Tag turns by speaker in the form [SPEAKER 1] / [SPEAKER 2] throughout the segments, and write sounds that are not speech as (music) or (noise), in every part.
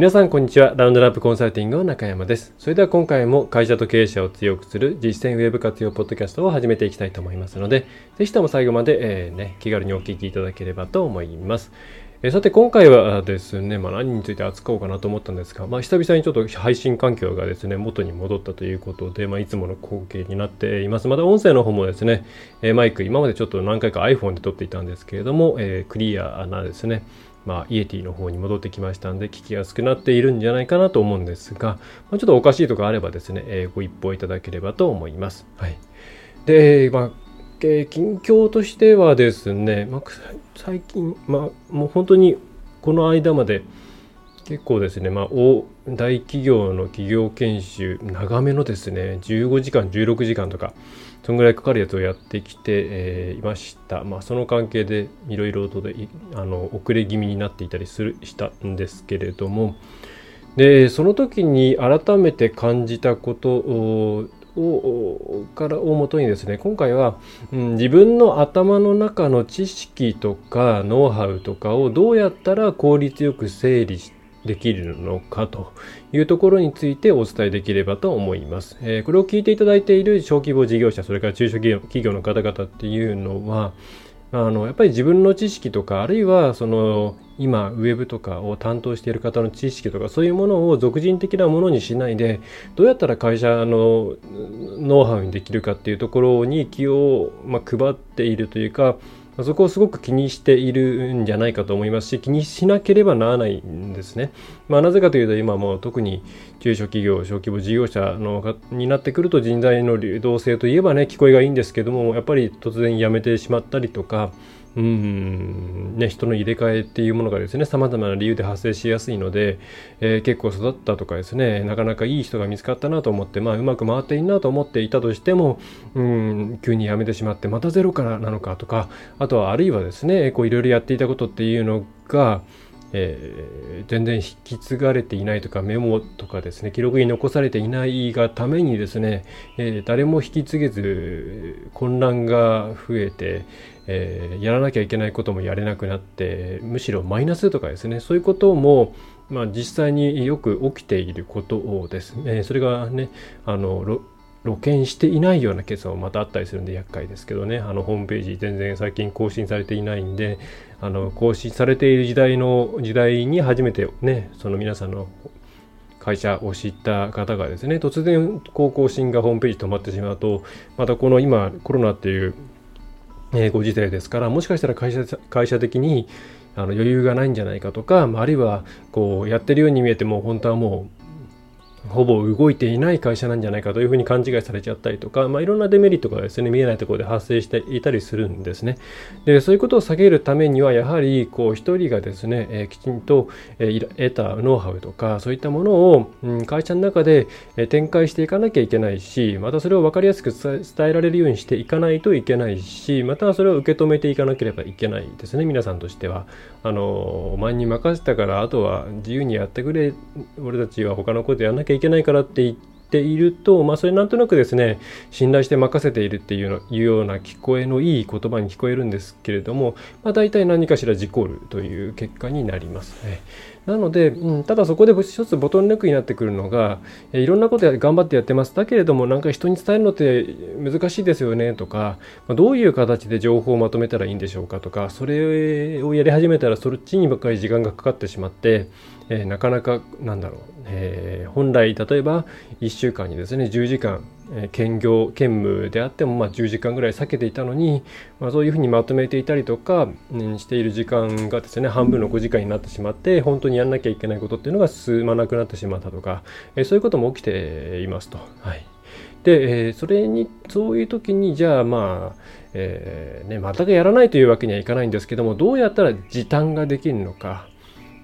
[SPEAKER 1] 皆さんこんにちは。ラウンドラップコンサルティングの中山です。それでは今回も会社と経営者を強くする実践ウェブ活用ポッドキャストを始めていきたいと思いますので、ぜひとも最後まで、えー、ね、気軽にお聞きいただければと思います。え、さて今回はですね、まあ、何について扱おうかなと思ったんですが、まあ、久々にちょっと配信環境がですね、元に戻ったということで、まあ、いつもの光景になっています。また音声の方もですね、え、マイク、今までちょっと何回か iPhone で撮っていたんですけれども、えクリアなですね、まあ、イエティの方に戻ってきましたんで、聞きやすくなっているんじゃないかなと思うんですが、まあ、ちょっとおかしいとかあればですね、えー、ご一報いただければと思います。はい。で、まあ、えー、近況としてはですね、まあ、最近、まあ、もう本当にこの間まで結構ですね、まあ、大大企業の企業研修、長めのですね、15時間、16時間とか、そんぐらいかかるやつをやってきて、えー、いました。まあ、その関係でいろいろとであの遅れ気味になっていたりするしたんですけれども、で、その時に改めて感じたことををからをもとにですね今回は、うん、自分の頭の中の知識とかノウハウとかをどうやったら効率よく整理してできるのかというところについてお伝えできればと思います。えー、これを聞いていただいている小規模事業者、それから中小企業の方々っていうのは、あのやっぱり自分の知識とかあるいはその今ウェブとかを担当している方の知識とかそういうものを俗人的なものにしないでどうやったら会社のノウハウにできるかっていうところに気を、まあ、配っているというかそこをすごく気にしているんじゃないかと思いますし気にしなければならないんですね。まあ、なぜかというと今も特に中小企業小規模事業者のになってくると人材の流動性といえばね聞こえがいいんですけどもやっぱり突然辞めてしまったりとかね、人の入れ替えっていうものがですね、様々な理由で発生しやすいので、えー、結構育ったとかですね、なかなかいい人が見つかったなと思って、まあ、うまく回っていいなと思っていたとしても、うん、急に辞めてしまって、またゼロからなのかとか、あとはあるいはですね、こういろいろやっていたことっていうのが、えー、全然引き継がれていないとかメモとかですね記録に残されていないがためにですね、えー、誰も引き継げず混乱が増えて、えー、やらなきゃいけないこともやれなくなってむしろマイナスとかですね。そういうことも、まあ、実際によく起きていることをです。ねそれがねあの露見していないようなケースもまたあったりするんで厄介ですけどね。あのホームページ全然最近更新されていないんであの更新されている時代の時代に初めてねその皆さんの会社を知った方がですね突然こう更新がホームページ止まってしまうとまたこの今コロナっていうえー、ご時世ですからもしかしたら会社会社的にあの余裕がないんじゃないかとかまあるいはこうやってるように見えても本当はもうほぼ動いていない会社なんじゃないかというふうに勘違いされちゃったりとか、まあ、いろんなデメリットがですね、見えないところで発生していたりするんですね。で、そういうことを下げるためには、やはり、こう、一人がですね、えー、きちんと、えー、得たノウハウとか、そういったものを、うん、会社の中で、え、展開していかなきゃいけないし、またそれを分かりやすく伝えられるようにしていかないといけないし、またそれを受け止めていかなければいけないですね、皆さんとしては。あの、お前に任せたから、あとは自由にやってくれ、俺たちは他のことやんなきゃいけないからって言って、いると、まあ、それなんとなくですね信頼して任せているっていういうような聞こえのいい言葉に聞こえるんですけれども、まあ、大体何かしら事故るという結果になります。ね、なので、うん、ただそこで一つボトルネックになってくるのが、いろんなことや頑張ってやってます。だけれども、なんか人に伝えるのって難しいですよねとか、まあ、どういう形で情報をまとめたらいいんでしょうかとか、それをやり始めたらそっちにばっかり時間がかかってしまって、えー、なかなかなんだろう、えー、本来例えば1週間にですね10時間、え、兼業兼務であってもまあ10時間ぐらい避けていたのに、まあ、そういうふうにまとめていたりとか、うん、している時間がですね半分の5時間になってしまって本当にやんなきゃいけないことっていうのが進まなくなってしまったとか、え、そういうことも起きていますと。はいで、え、それに、そういう時に、じゃあまあ、えー、ね、全くやらないというわけにはいかないんですけども、どうやったら時短ができるのか、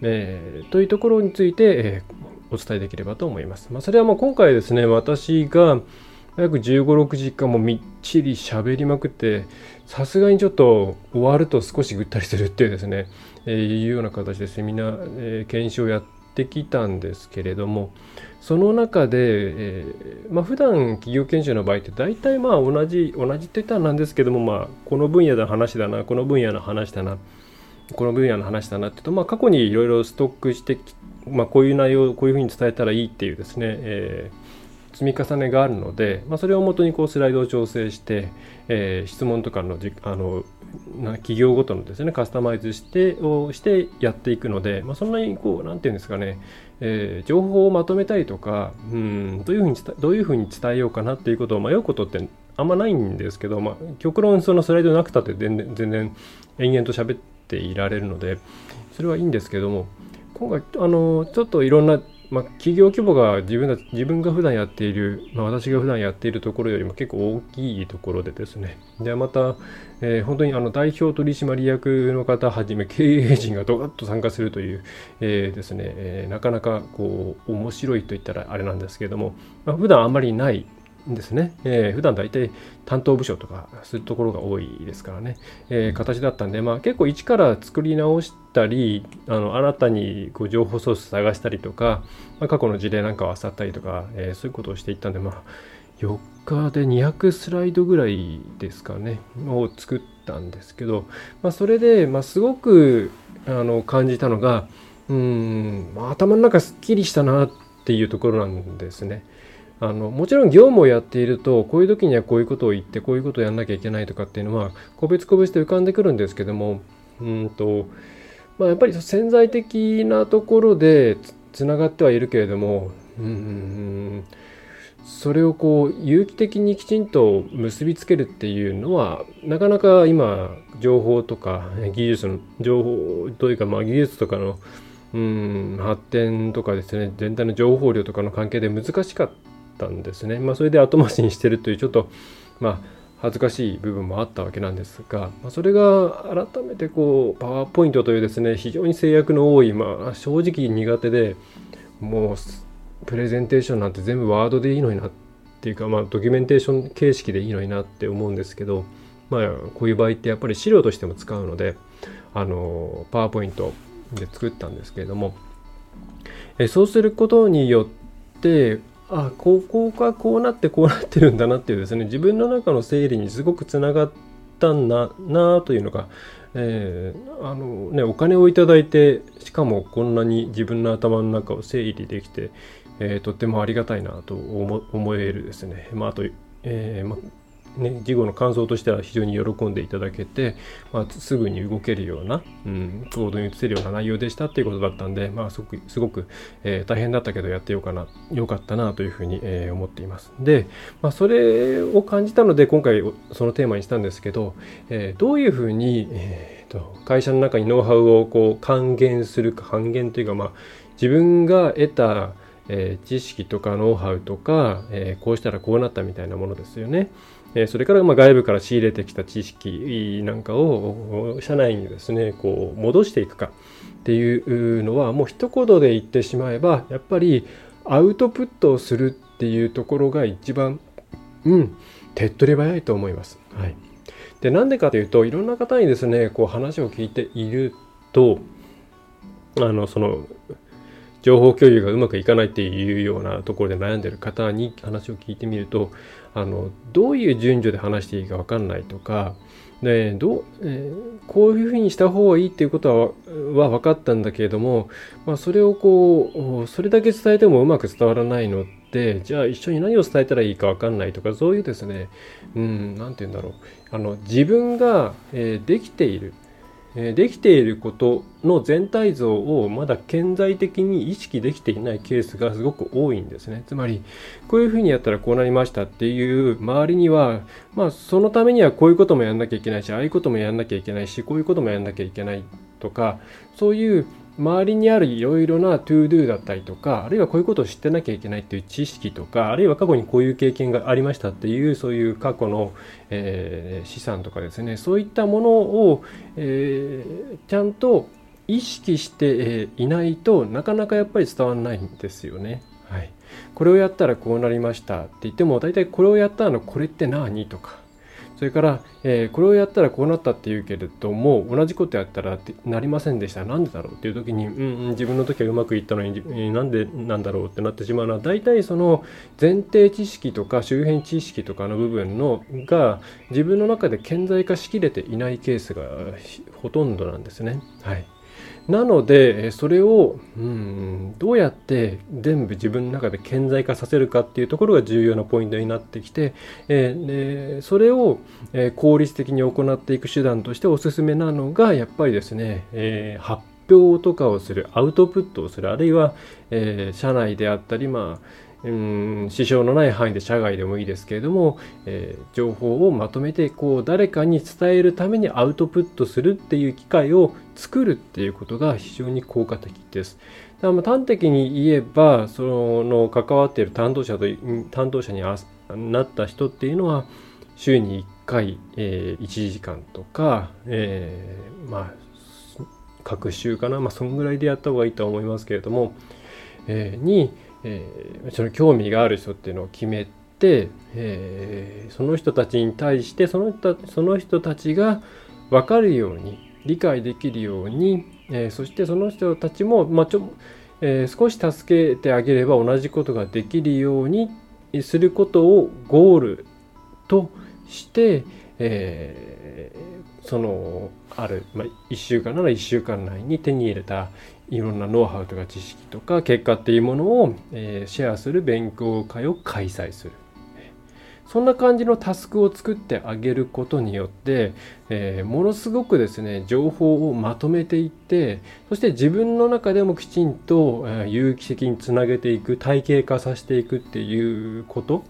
[SPEAKER 1] えー、というところについて、えー、お伝えできればと思います。まあ、それはもう今回ですね、私が約15、6時間もみっちり喋りまくって、さすがにちょっと終わると少しぐったりするっていうですね、えー、いうような形ですね、みんな、えー、検証やってきたんですけれども、その中で、えー、まあ、普段企業研修の場合って大体まあ同じ、同じって言ったらなんですけども、まあ、この分野の話だな、この分野の話だな、この分野の話だなっていうと、まあ、過去にいろいろストックしてまあ、こういう内容をこういうふうに伝えたらいいっていうですね、えー、積み重ねがあるので、まあ、それをもとにこうスライドを調整して、えー、質問とかのじあの企業ごとのですねカスタマイズしてをしてやっていくので、まあ、そんなにこう何て言うんですかね、えー、情報をまとめたりとかうんどういうふうにどういうふうに伝えようかなっていうことを迷うことってあんまないんですけど、まあ、極論そのスライドなくたって全然全然延々と喋ってていられるのでそれはいいんですけども今回あのちょっといろんなまあ、企業規模が自分自分が普段やっている、まあ、私が普段やっているところよりも結構大きいところでですね。で、また、えー、本当にあの代表取締役の方はじめ経営陣がドカッと参加するという、えー、ですね、えー、なかなかこう面白いといったらあれなんですけども、まあ、普段あんまりないですね、えー、普段大体担当部署とかするところが多いですからね、えー、形だったんで、まあ、結構一から作り直したりあの新たにこう情報ソース探したりとか、まあ、過去の事例なんかを漁ったりとか、えー、そういうことをしていったんで、まあ、4日で200スライドぐらいですかねを作ったんですけど、まあ、それで、まあ、すごくあの感じたのがうん、まあ、頭の中すっきりしたなっていうところなんですね。あのもちろん業務をやっているとこういう時にはこういうことを言ってこういうことをやんなきゃいけないとかっていうのは個別個別で浮かんでくるんですけどもうんと、まあ、やっぱり潜在的なところでつながってはいるけれどもうんそれをこう有機的にきちんと結びつけるっていうのはなかなか今情報とか技術の情報というかまあ技術とかのうん発展とかですね全体の情報量とかの関係で難しかった。ったんですね。まあ、それで後回しにしてるというちょっと、まあ、恥ずかしい部分もあったわけなんですが、まあ、それが改めてこうパワーポイントというですね非常に制約の多い、まあ、正直苦手でもうプレゼンテーションなんて全部ワードでいいのになっていうか、まあ、ドキュメンテーション形式でいいのになって思うんですけど、まあ、こういう場合ってやっぱり資料としても使うのであのパワーポイントで作ったんですけれどもえそうすることによってあここがこうなってこうなってるんだなっていうですね自分の中の整理にすごくつながったんだなというのが、えー、あのね、お金をいただいてしかもこんなに自分の頭の中を整理できて、えー、とってもありがたいなと思えるですね、まあ、あと、えーまね、事後の感想としては非常に喜んでいただけて、まあ、すぐに動けるような、うん、行動に移せるような内容でしたっていうことだったんで、まあ、すごく、すごく、えー、大変だったけどやってようかな、よかったなというふうに、えー、思っています。で、まあ、それを感じたので、今回そのテーマにしたんですけど、えー、どういうふうに、えーと、会社の中にノウハウをこう還元するか、還元というか、まあ、自分が得た、えー、知識とかノウハウとか、えー、こうしたらこうなったみたいなものですよね。えそれからま外部から仕入れてきた知識なんかを社内にですねこう戻していくかっていうのはもう一言で言ってしまえばやっぱりアウトプットをするっていうところが一番うん手っ取り早いと思います。はい、でなんでかというといろんな方にですねこう話を聞いているとあのその情報共有がうまくいかないっていうようなところで悩んでる方に話を聞いてみるとあのどういう順序で話していいか分かんないとかでどう、えー、こういうふうにした方がいいっていうことはは分かったんだけれども、まあ、それをこうそれだけ伝えてもうまく伝わらないのってじゃあ一緒に何を伝えたらいいか分かんないとかそういうですねうん何て言うんだろう。あの自分が、えー、できている。できていることの全体像をまだ顕在的に意識できていないケースがすごく多いんですね。つまり、こういうふうにやったらこうなりましたっていう周りには、まあそのためにはこういうこともやんなきゃいけないし、ああいうこともやんなきゃいけないし、こういうこともやんなきゃいけないとか、そういう周りにあるいろいろな to do だったりとかあるいはこういうことを知ってなきゃいけないっていう知識とかあるいは過去にこういう経験がありましたっていうそういう過去の、えー、資産とかですねそういったものを、えー、ちゃんと意識していないとなかなかやっぱり伝わらないんですよね。はい、これをやったらこうなりましたって言っても大体これをやったのこれって何とかそれから、えー、これをやったらこうなったっていうけれども同じことやったらなりませんでしたなんでだろうっていう時に、うん、自分の時はうまくいったのになんでなんだろうってなってしまうのは大体その前提知識とか周辺知識とかの部分のが自分の中で顕在化しきれていないケースがほとんどなんですね。はいなのでそれを、うん、どうやって全部自分の中で顕在化させるかっていうところが重要なポイントになってきて、えー、それを、え効率的に行っていく手段としておすすめなのがやっぱりですね、えー、発表とかをするアウトプットをするあるいは、えー、社内であったりまあうん支障のない範囲で社外でもいいですけれども、えー、情報をまとめてこう誰かに伝えるためにアウトプットするっていう機会を作るっていうことが非常に効果的です。だから端的に言えばその関わっている担当者と担当者になった人っていうのは週に1回、えー、1時間とか、えー、まあ各週かな、まあ、そんぐらいでやった方がいいとは思いますけれども、えー、にえー、その興味がある人っていうのを決めて、えー、その人たちに対してその人その人たちが分かるように理解できるように、えー、そしてその人たちも、まあ、ちょえ少し助けてあげれば同じことができるようにすることをゴールとして、えそのある、まあ、1週間なら1週間内に手に入れたいろんなノウハウとか知識とか結果っていうものを、えー、シェアする勉強会を開催する。そんな感じのタスクを作ってあげることによって、えー、ものすごくですね情報をまとめていってそして自分の中でもきちんと、えー、有機的につなげていく体系化させていくっていうこと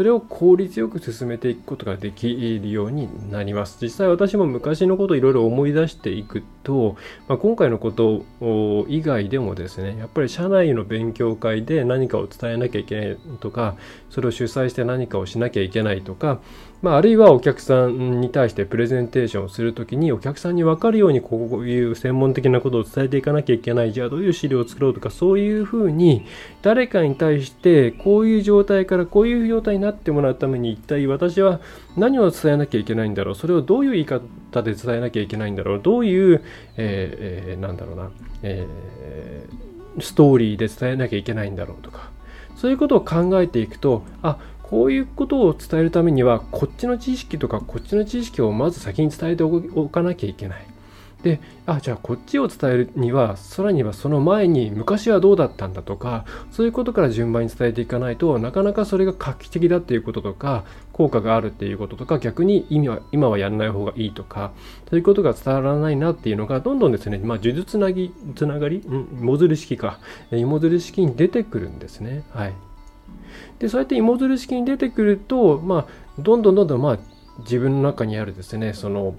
[SPEAKER 1] それを効率よく進めていくことができるようになります。実際私も昔のことをいろいろ思い出していくと、まあ、今回のこと以外でもですね、やっぱり社内の勉強会で何かを伝えなきゃいけないとか、それを主催して何かをしなきゃいけないとか、まあ、あるいはお客さんに対してプレゼンテーションをするときにお客さんに分かるようにこういう専門的なことを伝えていかなきゃいけないじゃあどういう資料を作ろうとかそういうふうに誰かに対してこういう状態からこういう状態になってもらうために一体私は何を伝えなきゃいけないんだろうそれをどういう言い方で伝えなきゃいけないんだろうどういう、えーえー、なんだろうな、えー、ストーリーで伝えなきゃいけないんだろうとかそういうことを考えていくとあこういうことを伝えるためにはこっちの知識とかこっちの知識をまず先に伝えておかなきゃいけない。で、あ、じゃあこっちを伝えるには、さらにはその前に昔はどうだったんだとか、そういうことから順番に伝えていかないとなかなかそれが画期的だっていうこととか、効果があるっていうこととか、逆に意味は今はやらない方がいいとか、そういうことが伝わらないなっていうのが、どんどんですね、まあ、呪術つなぎ、つながり、ん芋づる式か、芋づる式に出てくるんですね。はい。でそうやって芋づる式に出てくると、まあ、どんどんどんどん、まあ、自分の中にあるですねその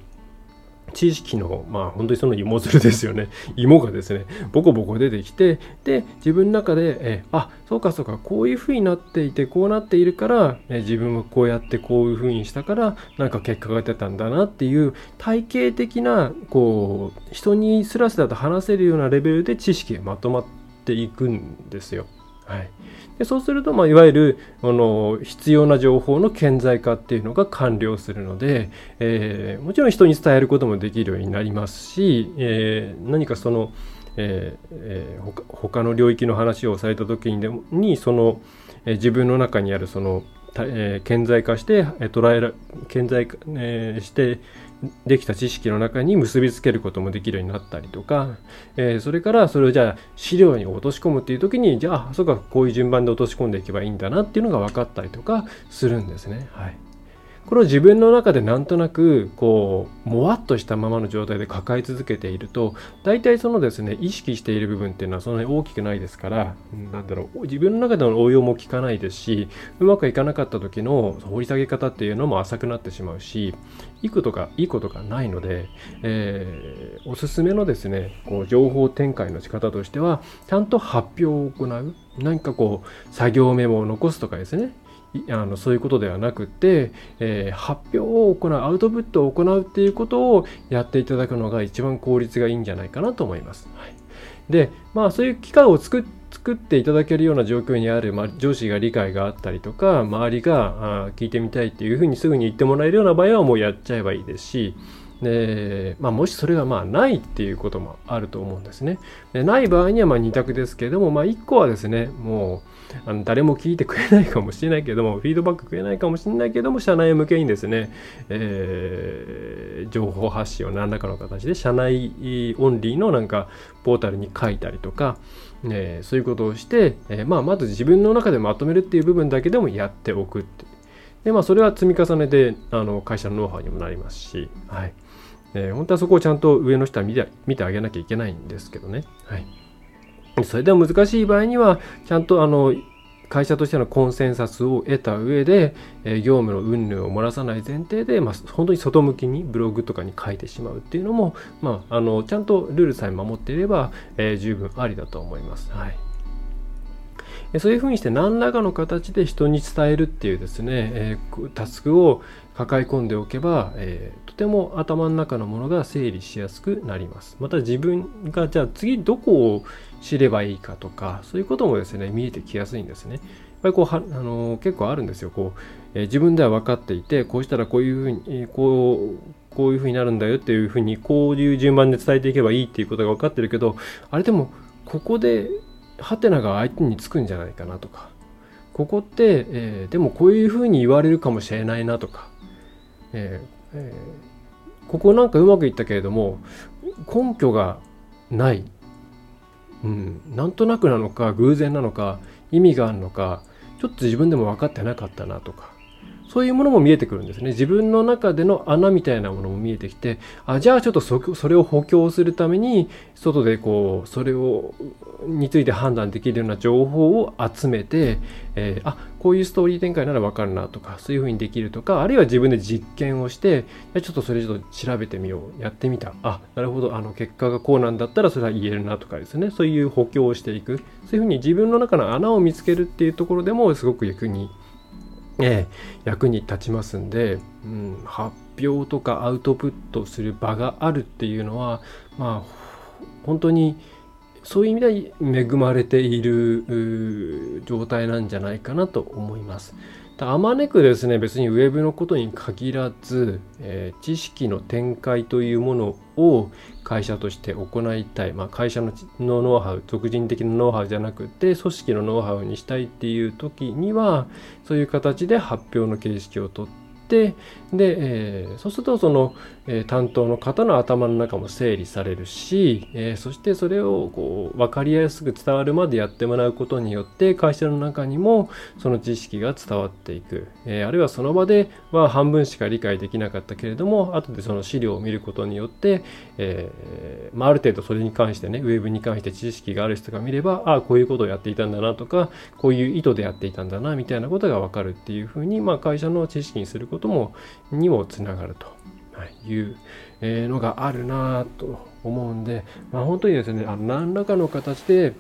[SPEAKER 1] 知識の、まあ本当にその芋づるですよね。(laughs) 芋がですね、ボコボコ出てきて、で、自分の中で、えあ、そうかそうか、こういう風になっていて、こうなっているから、え自分もこうやってこういう風にしたから、なんか結果が出たんだなっていう、体系的な、こう、人にスラスラと話せるようなレベルで知識がまとまっていくんですよ。はい。でそうすると、まあ、いわゆるあの必要な情報の顕在化っていうのが完了するので、えー、もちろん人に伝えることもできるようになりますし、えー、何かその、えーえー、他の領域の話をされた時にでもにその、えー、自分の中にあるその、えー、顕在化して、えー、捉えら顕在化、えー、してできた知識の中に結びつけることもできるようになったりとか、えー、それからそれをじゃあ資料に落とし込むっていう時にじゃあそうかこういう順番で落とし込んでいけばいいんだなっていうのが分かったりとかするんですね。はいこれを自分の中でなんとなくこうもわっとしたままの状態で抱え続けていると大体そのですね意識している部分っていうのはそんなに大きくないですからなんだろう自分の中での応用も効かないですしうまくいかなかった時の掘り下げ方っていうのも浅くなってしまうしいいことがいいことがないので、えー、おすすめのですねこう情報展開の仕方としてはちゃんと発表を行う。何かこう作業メモを残すとかですね。あのそういうことではなくて、えー、発表を行うアウトプットを行うっていうことをやっていただくのが一番効率がいいんじゃないかなと思います。はい、でまあそういう機会を作作っていただけるような状況にある、まあ、上司が理解があったりとか周りがあ聞いてみたいっていうふうにすぐに言ってもらえるような場合はもうやっちゃえばいいですしで、まあ、もしそれがまあないっていうこともあると思うんですね。でない場合にはまあ2択ですけれども、まあ、1個はですねもうあの誰も聞いてくれないかもしれないけどもフィードバックくれないかもしれないけども社内向けにですね、えー、情報発信を何らかの形で社内オンリーのなんかポータルに書いたりとか、えー、そういうことをして、えー、まあ、まず自分の中でまとめるっていう部分だけでもやっておくってで、まあ、それは積み重ねであの会社のノウハウにもなりますし、はい。えー、本当はそこをちゃんと上の人は見て見てあげなきゃいけないんですけどね。はい。それでも難しい場合には、ちゃんとあの、会社としてのコンセンサスを得た上で、え、業務の云々を漏らさない前提で、まあ、本当に外向きにブログとかに書いてしまうっていうのも、まあ、あのちゃんとルールさえ守っていれば、えー、十分ありだと思います。はいそういうふうにして何らかの形で人に伝えるっていうですね、えー、タスクを抱え込んでおけば、えー、とても頭の中のものが整理しやすくなります。また自分がじゃあ次どこを知ればいいかとかそういうこともですね見えてきやすいんですね。やっぱりこうはあの結構あるんですよ。こう、えー、自分では分かっていてこうしたらこういうふうにこうこういうふうになるんだよっていうふうにこういう順番で伝えていけばいいっていうことが分かってるけどあれでもここでハテナが相手につくんじゃないかなとかここって、えー、でもこういうふうに言われるかもしれないなとかえーえー、ここなんかうまくいったけれども根拠がない、うん、なんとなくなのか偶然なのか意味があるのかちょっと自分でも分かってなかったなとか。そういうものも見えてくるんですね。自分の中での穴みたいなものも見えてきて、あ、じゃあちょっとそそれを補強するために、外でこう、それを、について判断できるような情報を集めて、えー、あ、こういうストーリー展開ならわかるなとか、そういうふうにできるとか、あるいは自分で実験をして、ちょっとそれちょっと調べてみよう。やってみた。あ、なるほど。あの、結果がこうなんだったらそれは言えるなとかですね。そういう補強をしていく。そういうふうに自分の中の穴を見つけるっていうところでもすごく役にえー、役に立ちますんで、うん、発表とかアウトプットする場があるっていうのはまあ本当にそういう意味では恵まれている状態なんじゃないかなと思います。あまねくですね別にウェブのことに限らず、えー、知識の展開というものを会社として行いたい、まあ、会社のノウハウ俗人的なノウハウじゃなくて組織のノウハウにしたいっていう時にはそういう形で発表の形式をとってで、えー、そうするとその、え、担当の方の頭の中も整理されるし、え、そしてそれをこう分かりやすく伝わるまでやってもらうことによって会社の中にもその知識が伝わっていく、えあるいはその場では半分しか理解できなかったけれども後でその資料を見ることによって、えまあ、ある程度それに関してねウェブに関して知識がある人が見ればああこういうことをやっていたんだなとかこういう意図でやっていたんだなみたいなことが分かるっていうふうに、まあ、会社の知識にすることもにもつながると。いうのがあるなと思うんで、まあ、本当にですねあの何らかの形で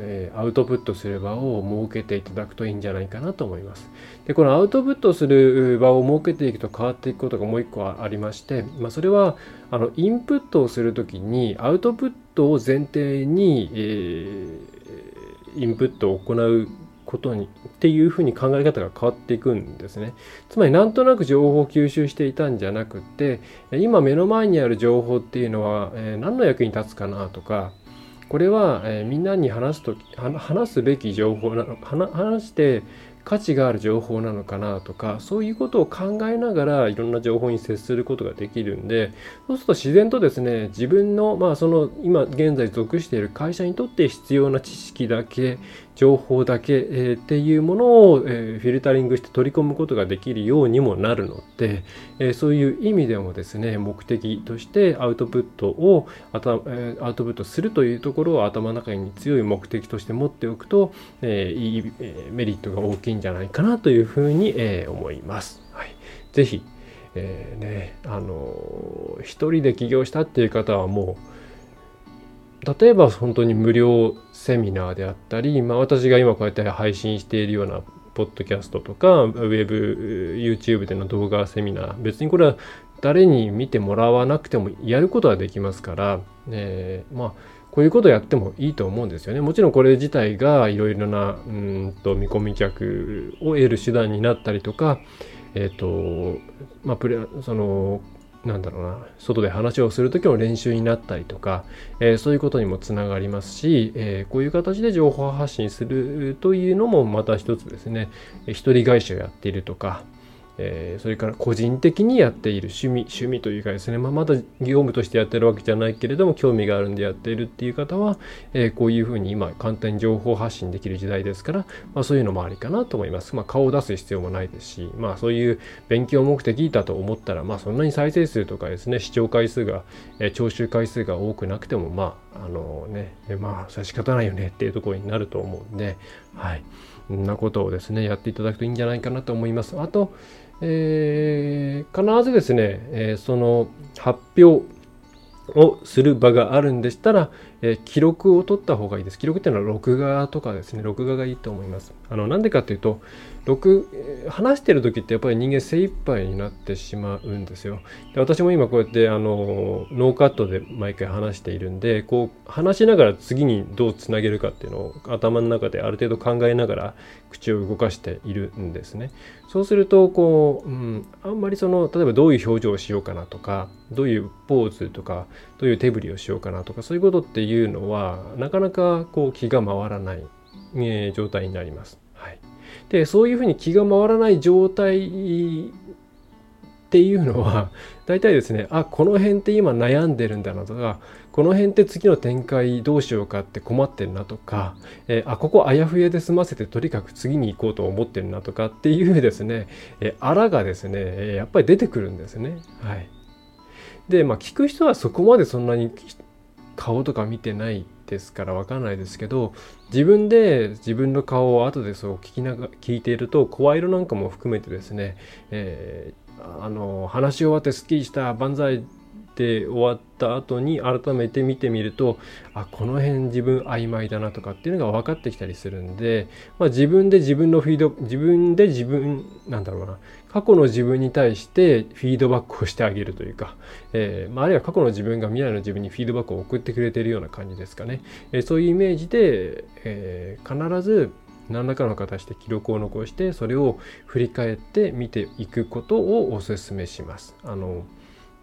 [SPEAKER 1] えアウトプットする場を設けていただくといいんじゃないかなと思います。で、このアウトプットする場を設けていくと変わっていくことがもう一個ありまして、まあ、それはあのインプットをするときにアウトプットを前提に、えー、インプットを行うことにっていうふうに考え方が変わっていくんですね。つまりなんとなく情報を吸収していたんじゃなくって今目の前にある情報っていうのは、え、何の役に立つかなとかこれは、え、みんなに話すと話すべき情報なの話して価値がある情報なのかなとかそういうことを考えながらいろんな情報に接することができるんでそうすると自然とですね自分のまあその今現在属している会社にとって必要な知識だけ情報だけ、えー、っていうものを、えー、フィルタリングして取り込むことができるようにもなるので、えー、そういう意味でもですね目的としてアウトプットをアウトプットするというところを頭の中に強い目的として持っておくと、えいいメリットが大きいんじゃないかなというふうに、え思います。はい、ぜひ、えねあの一人で起業したっていう方はもう例えば本当に無料セミナーであったり、まあ、私が今こうやって配信しているようなポッドキャストとかウェブ YouTube での動画セミナー別にこれは誰に見てもらわなくてもやることはできますから、えー、まあこういうことやってもいいと思うんですよね。もちろんこれ自体がいろいろなうんと見込み客を得る手段になったりとか、えっ、ー、とまあプレそのなんだろうな。外で話をする時の練習になったりとか、えー、そういうことにもつながりますし、えー、こういう形で情報発信するというのもまた一つですね。一人会社をやっているとか、えー、それから個人的にやっている趣味趣味というかですね、まあ、まだ業務としてやってるわけじゃないけれども興味があるんでやっているっていう方は、えー、こういうふうに今簡単に情報発信できる時代ですから、まあ、そういうのもありかなと思います、まあ、顔を出す必要もないですし、まあ、そういう勉強目的だと思ったら、まあ、そんなに再生数とかですね視聴回数が、えー、聴取回数が多くなくてもまああのねまあそれは仕方ないよねっていうところになると思うんではい。こんなことをですねやっていただくといいんじゃないかなと思います。あとえー、必ずですね、えー、その発表をする場があるんでしたら、えー、記録を取った方がいいです。記録っていうのは録画とかですね、録画がいいと思います。あの、なんでかというと、録、話してる時ってやっぱり人間精一杯になってしまうんですよ。で私も今こうやってあのノーカットで毎回話しているんで、こう話しながら次にどうつなげるかっていうのを頭の中である程度考えながら口を動かしているんですね。そうするとこう、うん、あんまりその例えばどういう表情をしようかなとか、どういうポーズとか、どういう手振りをしようかなとか、そういうことっていうのはなかなかこう気が回らない、えー、状態になります。でそういうふうに気が回らない状態っていうのは (laughs) 大体ですねあこの辺って今悩んでるんだなとかこの辺って次の展開どうしようかって困ってるなとか、えー、あここあやふやで済ませてとにかく次に行こうと思ってるなとかっていうですね、えー、あらがですねやっぱり出てくるんですね。はい、でまあ聞く人はそこまでそんなに顔とか見てないですからわかんないですけど自分で自分の顔を後でそう聞きなが聞いていると声色なんかも含めてですね、えー、あの話し終わってすっきりした万歳で終わった後に改めて見てみるとあこの辺自分曖昧だなとかっていうのが分かってきたりするんで、まあ、自分で自分のフィード自分で自分なんだろうな過去の自分に対してフィードバックをしてあげるというか、えーまあ、あるいは過去の自分が未来の自分にフィードバックを送ってくれているような感じですかね、えー、そういうイメージで、えー、必ず何らかの形で記録を残してそれを振り返って見ていくことをお勧めします。あの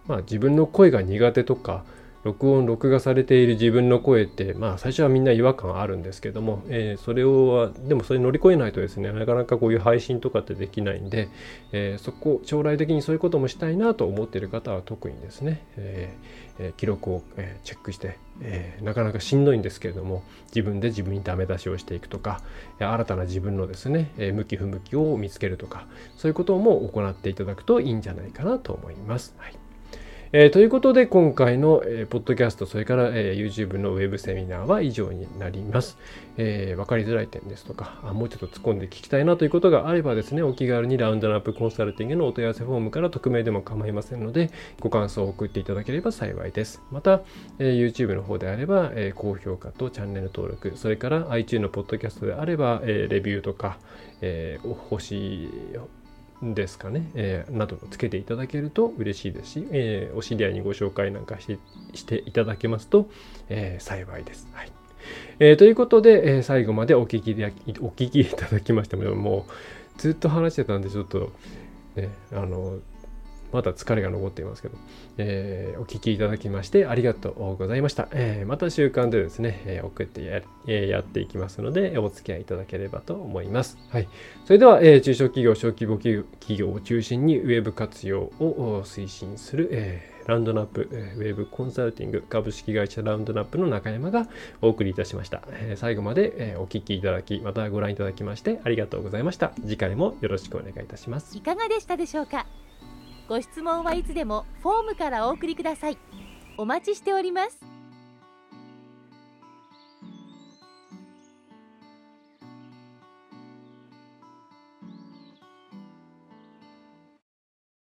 [SPEAKER 1] まあ、自分の声が苦手とか録音録画されている自分の声ってまあ最初はみんな違和感あるんですけども、えー、それをでもそれ乗り越えないとですねなかなかこういう配信とかってできないんで、えー、そこ将来的にそういうこともしたいなと思っている方は特にですね、えー、記録を、チェックして、えなかなかしんどいんですけれども自分で自分にダメ出しをしていくとか新たな自分のですね、え向き不向きを見つけるとかそういうことも行っていただくといいんじゃないかなと思います。はいえー、ということで今回の、えー、ポッドキャストそれから、えー、YouTube のウェブセミナーは以上になります。えー、分かりづらい点ですとかあもうちょっと突っ込んで聞きたいなということがあればですねお気軽にラウンドナップコンサルティングのお問い合わせフォームから匿名でも構いませんのでご感想を送っていただければ幸いです。また、えー、YouTube の方であれば、えー、高評価とチャンネル登録それから iTunes のポッドキャストであれば、えー、レビューとか、えー、星ですかね、えー、などをつけていただけると嬉しいですし、えー、お知り合いにご紹介なんかしてしていただけますと、えー、幸いです。はいえー、ということで、えー、最後までお聞きでお聞きいただきましてももうずっと話してたんでちょっと、ね、あのまだ疲れが残っていますけど、えー、お聞きいただきましてありがとうございました。えー、また習慣でですね、えー、送ってや,、えやっていきますので、お付き合いいただければと思います。はい。それでは、え中小企業、小規模企業を中心にウェブ活用を推進する、えランドナップ、ウェブコンサルティング株式会社ラウンドナップの中山がお送りいたしました。え最後まで、えお聞きいただき、またご覧いただきましてありがとうございました。次回もよろしくお願いいたします。
[SPEAKER 2] いかがでしたでしょうか？ご質問はいつでもフォームからお送りください。お待ちしております。